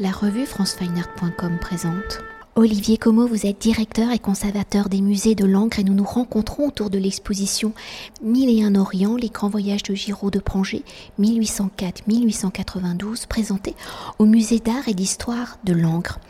La revue francefineart.com présente. Olivier Como, vous êtes directeur et conservateur des musées de Langres et nous nous rencontrons autour de l'exposition Mille et un Orient, les grands voyages de Giraud de Prangé 1804-1892 présentée au musée d'art et d'histoire de Langres.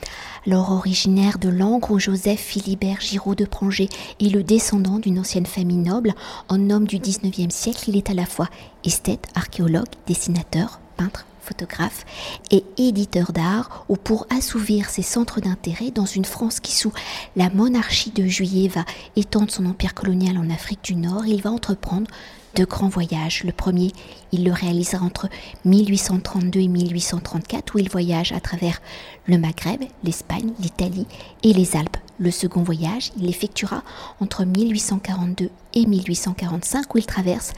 Alors originaire de Langres où Joseph Philibert Giraud de Prangé est le descendant d'une ancienne famille noble, en homme du 19e siècle, il est à la fois esthète, archéologue, dessinateur, peintre, photographe et éditeur d'art, ou pour assouvir ses centres d'intérêt dans une France qui, sous la monarchie de Juillet, va étendre son empire colonial en Afrique du Nord, il va entreprendre de grands voyages. Le premier, il le réalisera entre 1832 et 1834, où il voyage à travers le Maghreb, l'Espagne, l'Italie et les Alpes. Le second voyage, il l'effectuera entre 1842 et 1845, où il traverse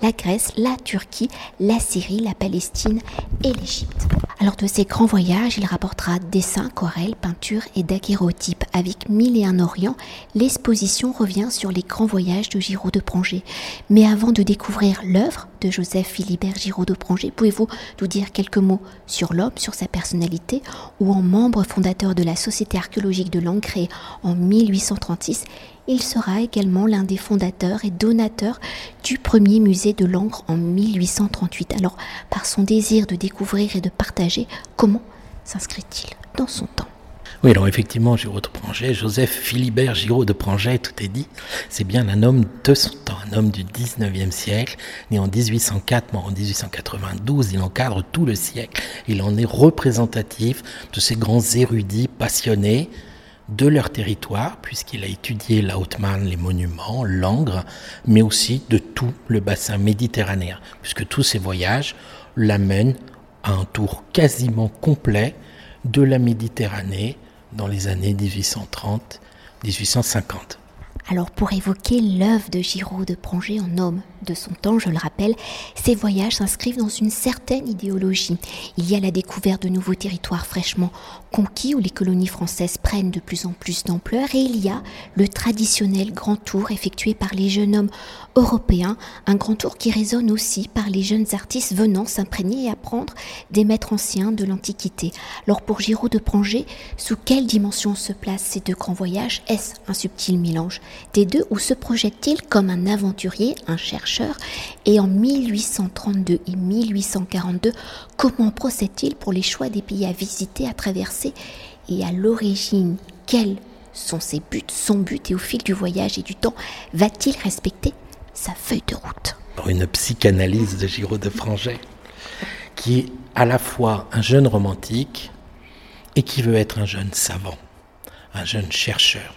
la Grèce, la Turquie, la Syrie, la Palestine et l'Égypte. Alors de ces grands voyages, il rapportera dessins, aquarelles, peintures et daguerreotypes. Avec Mille et un Orient, l'exposition revient sur les grands voyages de Giraud de Prangé. Mais avant de découvrir l'œuvre de Joseph Philibert Giraud de pouvez-vous nous dire quelques mots sur l'homme, sur sa personnalité, ou en membre fondateur de la Société archéologique de l'Ancré en 1836 il sera également l'un des fondateurs et donateurs du premier musée de l'encre en 1838. Alors, par son désir de découvrir et de partager, comment s'inscrit-il dans son temps? Oui, alors effectivement, Giraud de Pranget, Joseph Philibert Giraud de Pranget, tout est dit, c'est bien un homme de son temps, un homme du 19e siècle, né en 1804, mort en 1892, il encadre tout le siècle, il en est représentatif de ces grands érudits passionnés, de leur territoire, puisqu'il a étudié la Haute-Marne, les monuments, l'Angre, mais aussi de tout le bassin méditerranéen, puisque tous ces voyages l'amènent à un tour quasiment complet de la Méditerranée dans les années 1830-1850. Alors pour évoquer l'œuvre de Giraud de Prangé en homme de son temps, je le rappelle, ces voyages s'inscrivent dans une certaine idéologie. Il y a la découverte de nouveaux territoires fraîchement conquis où les colonies françaises prennent de plus en plus d'ampleur et il y a le traditionnel grand tour effectué par les jeunes hommes européens, un grand tour qui résonne aussi par les jeunes artistes venant s'imprégner et apprendre des maîtres anciens de l'Antiquité. Alors pour Giraud de Prangé, sous quelle dimension se placent ces deux grands voyages? Est-ce un subtil mélange des deux ou se projette-t-il comme un aventurier, un chercheur Et en 1832 et 1842, comment procède-t-il pour les choix des pays à visiter, à traverser Et à l'origine, quels sont ses buts, son but Et au fil du voyage et du temps, va-t-il respecter sa feuille de route? Une psychanalyse de Giraud de Franget, qui est à la fois un jeune romantique et qui veut être un jeune savant, un jeune chercheur.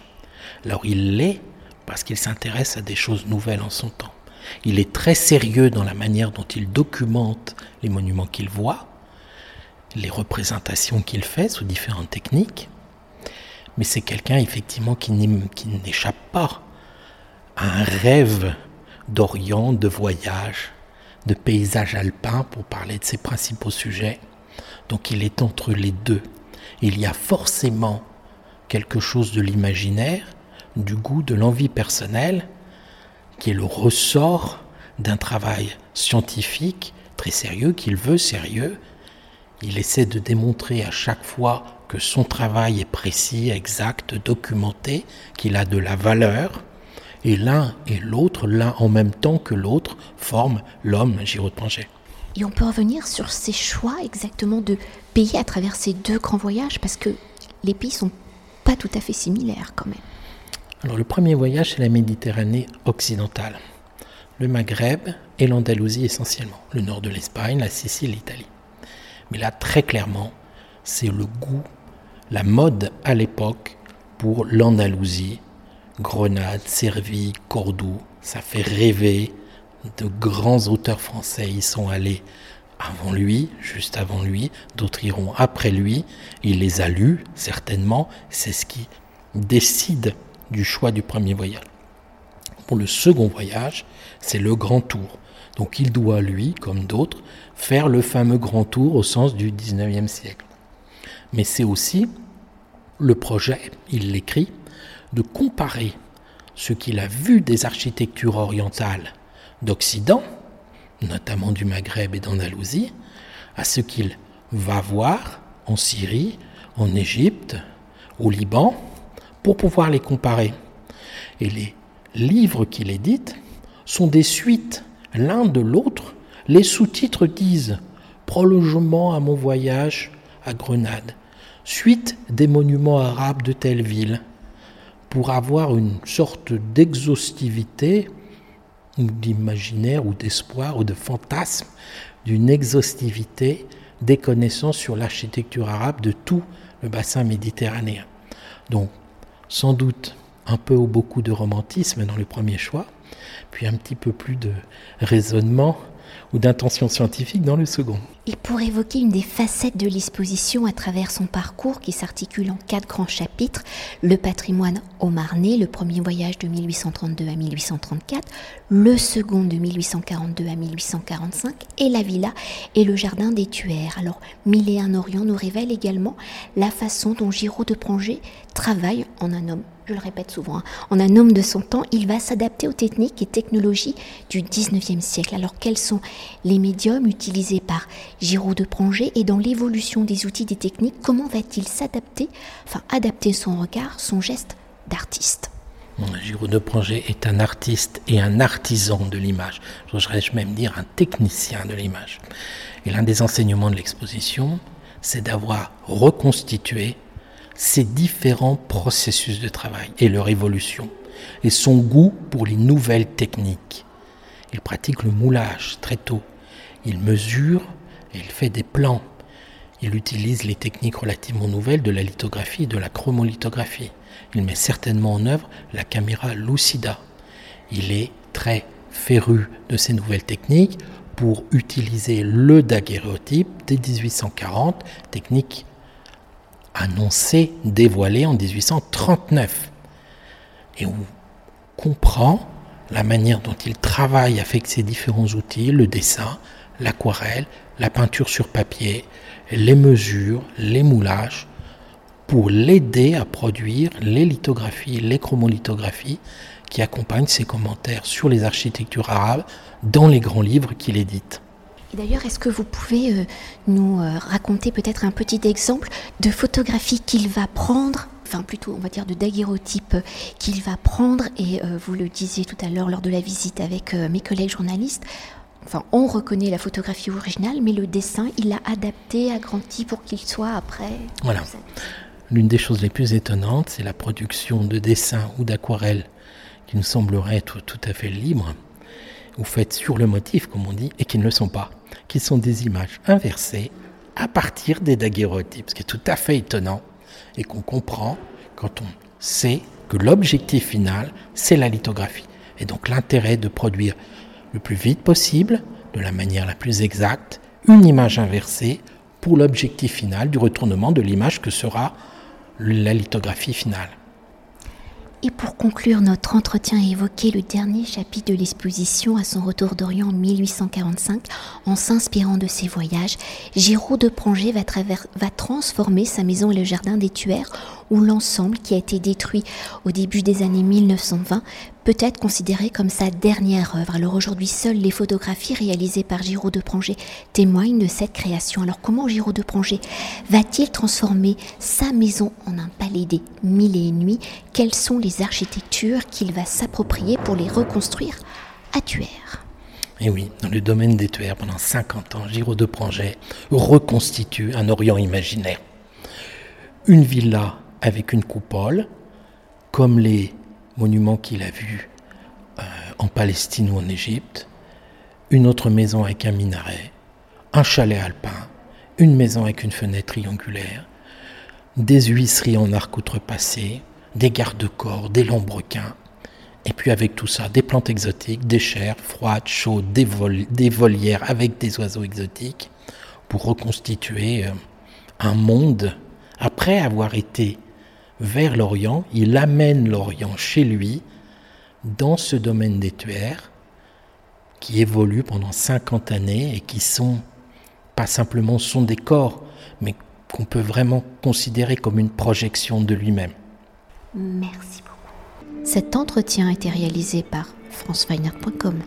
Alors il l'est parce qu'il s'intéresse à des choses nouvelles en son temps. Il est très sérieux dans la manière dont il documente les monuments qu'il voit, les représentations qu'il fait sous différentes techniques, mais c'est quelqu'un effectivement qui n'échappe pas à un rêve d'Orient, de voyage, de paysage alpin, pour parler de ses principaux sujets. Donc il est entre les deux. Il y a forcément quelque chose de l'imaginaire, du goût, de l'envie personnelle, qui est le ressort d'un travail scientifique très sérieux, qu'il veut sérieux. Il essaie de démontrer à chaque fois que son travail est précis, exact, documenté, qu'il a de la valeur. Et l'un et l'autre, l'un en même temps que l'autre, forment l'homme Giraud de Et on peut revenir sur ces choix exactement de pays à travers ces deux grands voyages, parce que les pays sont pas tout à fait similaires quand même. Alors le premier voyage, c'est la Méditerranée occidentale, le Maghreb et l'Andalousie essentiellement, le nord de l'Espagne, la Sicile, l'Italie. Mais là, très clairement, c'est le goût, la mode à l'époque pour l'Andalousie, Grenade, Serville, Cordoue, ça fait rêver. De grands auteurs français y sont allés avant lui, juste avant lui, d'autres iront après lui. Il les a lus, certainement. C'est ce qui décide du choix du premier voyage. Pour le second voyage, c'est le grand tour. Donc il doit, lui, comme d'autres, faire le fameux grand tour au sens du 19e siècle. Mais c'est aussi le projet, il l'écrit, de comparer ce qu'il a vu des architectures orientales d'Occident, notamment du Maghreb et d'Andalousie, à ce qu'il va voir en Syrie, en Égypte, au Liban, pour pouvoir les comparer. Et les livres qu'il édite sont des suites l'un de l'autre. Les sous-titres disent Prolongement à mon voyage à Grenade, suite des monuments arabes de telle ville, pour avoir une sorte d'exhaustivité ou d'imaginaire ou d'espoir ou de fantasme d'une exhaustivité des connaissances sur l'architecture arabe de tout le bassin méditerranéen. Donc, sans doute un peu ou beaucoup de romantisme dans le premier choix, puis un petit peu plus de raisonnement ou d'intention scientifique dans le second. Et pour évoquer une des facettes de l'exposition à travers son parcours qui s'articule en quatre grands chapitres, le patrimoine au Marnais, le premier voyage de 1832 à 1834, le second de 1842 à 1845 et la villa et le jardin des Tuères. Alors, Mille et un Orient nous révèle également la façon dont Giraud de Pranger travaille en un homme je le répète souvent, hein, en un homme de son temps, il va s'adapter aux techniques et technologies du 19e siècle. Alors quels sont les médiums utilisés par Giraud de Pranger et dans l'évolution des outils des techniques, comment va-t-il s'adapter, enfin adapter son regard, son geste d'artiste? Giraud de Pranger est un artiste et un artisan de l'image. J'oserais même dire un technicien de l'image. Et l'un des enseignements de l'exposition, c'est d'avoir reconstitué ces différents processus de travail et leur évolution, et son goût pour les nouvelles techniques. Il pratique le moulage très tôt. Il mesure et il fait des plans. Il utilise les techniques relativement nouvelles de la lithographie et de la chromolithographie. Il met certainement en œuvre la caméra lucida. Il est très féru de ces nouvelles techniques pour utiliser le daguerréotype dès 1840, technique annoncé, dévoilé en 1839. Et on comprend la manière dont il travaille avec ces différents outils, le dessin, l'aquarelle, la peinture sur papier, les mesures, les moulages, pour l'aider à produire les lithographies, les chromolithographies qui accompagnent ses commentaires sur les architectures arabes dans les grands livres qu'il édite. D'ailleurs, est-ce que vous pouvez euh, nous euh, raconter peut-être un petit exemple de photographie qu'il va prendre enfin plutôt on va dire de daguerreotype qu'il va prendre et euh, vous le disiez tout à l'heure lors de la visite avec mes collègues journalistes enfin on reconnaît la photographie originale mais le dessin il l'a adapté agrandi pour qu'il soit après? Voilà. L'une des choses les plus étonnantes c'est la production de dessins ou d'aquarelles qui nous semblerait être tout à fait libre ou faites sur le motif comme on dit et qui ne le sont pas qui sont des images inversées à partir des daguerreotypes, ce qui est tout à fait étonnant et qu'on comprend quand on sait que l'objectif final, c'est la lithographie. Et donc l'intérêt de produire le plus vite possible, de la manière la plus exacte, une image inversée pour l'objectif final du retournement de l'image que sera la lithographie finale. Et pour conclure notre entretien et évoquer le dernier chapitre de l'exposition à son retour d'Orient en 1845, en s'inspirant de ses voyages, Giraud de Pranger va, transformer sa maison et le jardin des Tuères, où l'ensemble qui a été détruit au début des années 1920 peut être considéré comme sa dernière œuvre. Alors aujourd'hui, seules les photographies réalisées par Giraud de Pranger témoignent de cette création. Alors comment Giraud de Pranger va-t-il transformer sa maison en un palais des mille et une nuits? Quelles sont les architectures qu'il va s'approprier pour les reconstruire à Tuère? Et eh oui, dans le domaine des Tuères, pendant 50 ans, Giraud de Pranger reconstitue un Orient imaginaire. Une villa avec une coupole, comme les monument qu'il a vu euh, en Palestine ou en Égypte, une autre maison avec un minaret, un chalet alpin, une maison avec une fenêtre triangulaire, des huisseries en arc outrepassé, des garde-corps, des lambrequins, et puis avec tout ça, des plantes exotiques, des chairs froides, chaudes, des, volières avec des oiseaux exotiques, pour reconstituer euh, un monde. Après avoir été vers l'Orient, il amène l'Orient chez lui dans ce domaine des tuaires qui évolue pendant 50 années et qui sont pas simplement son décor, mais qu'on peut vraiment considérer comme une projection de lui-même. Merci beaucoup. Cet entretien a été réalisé par franceweiner.com.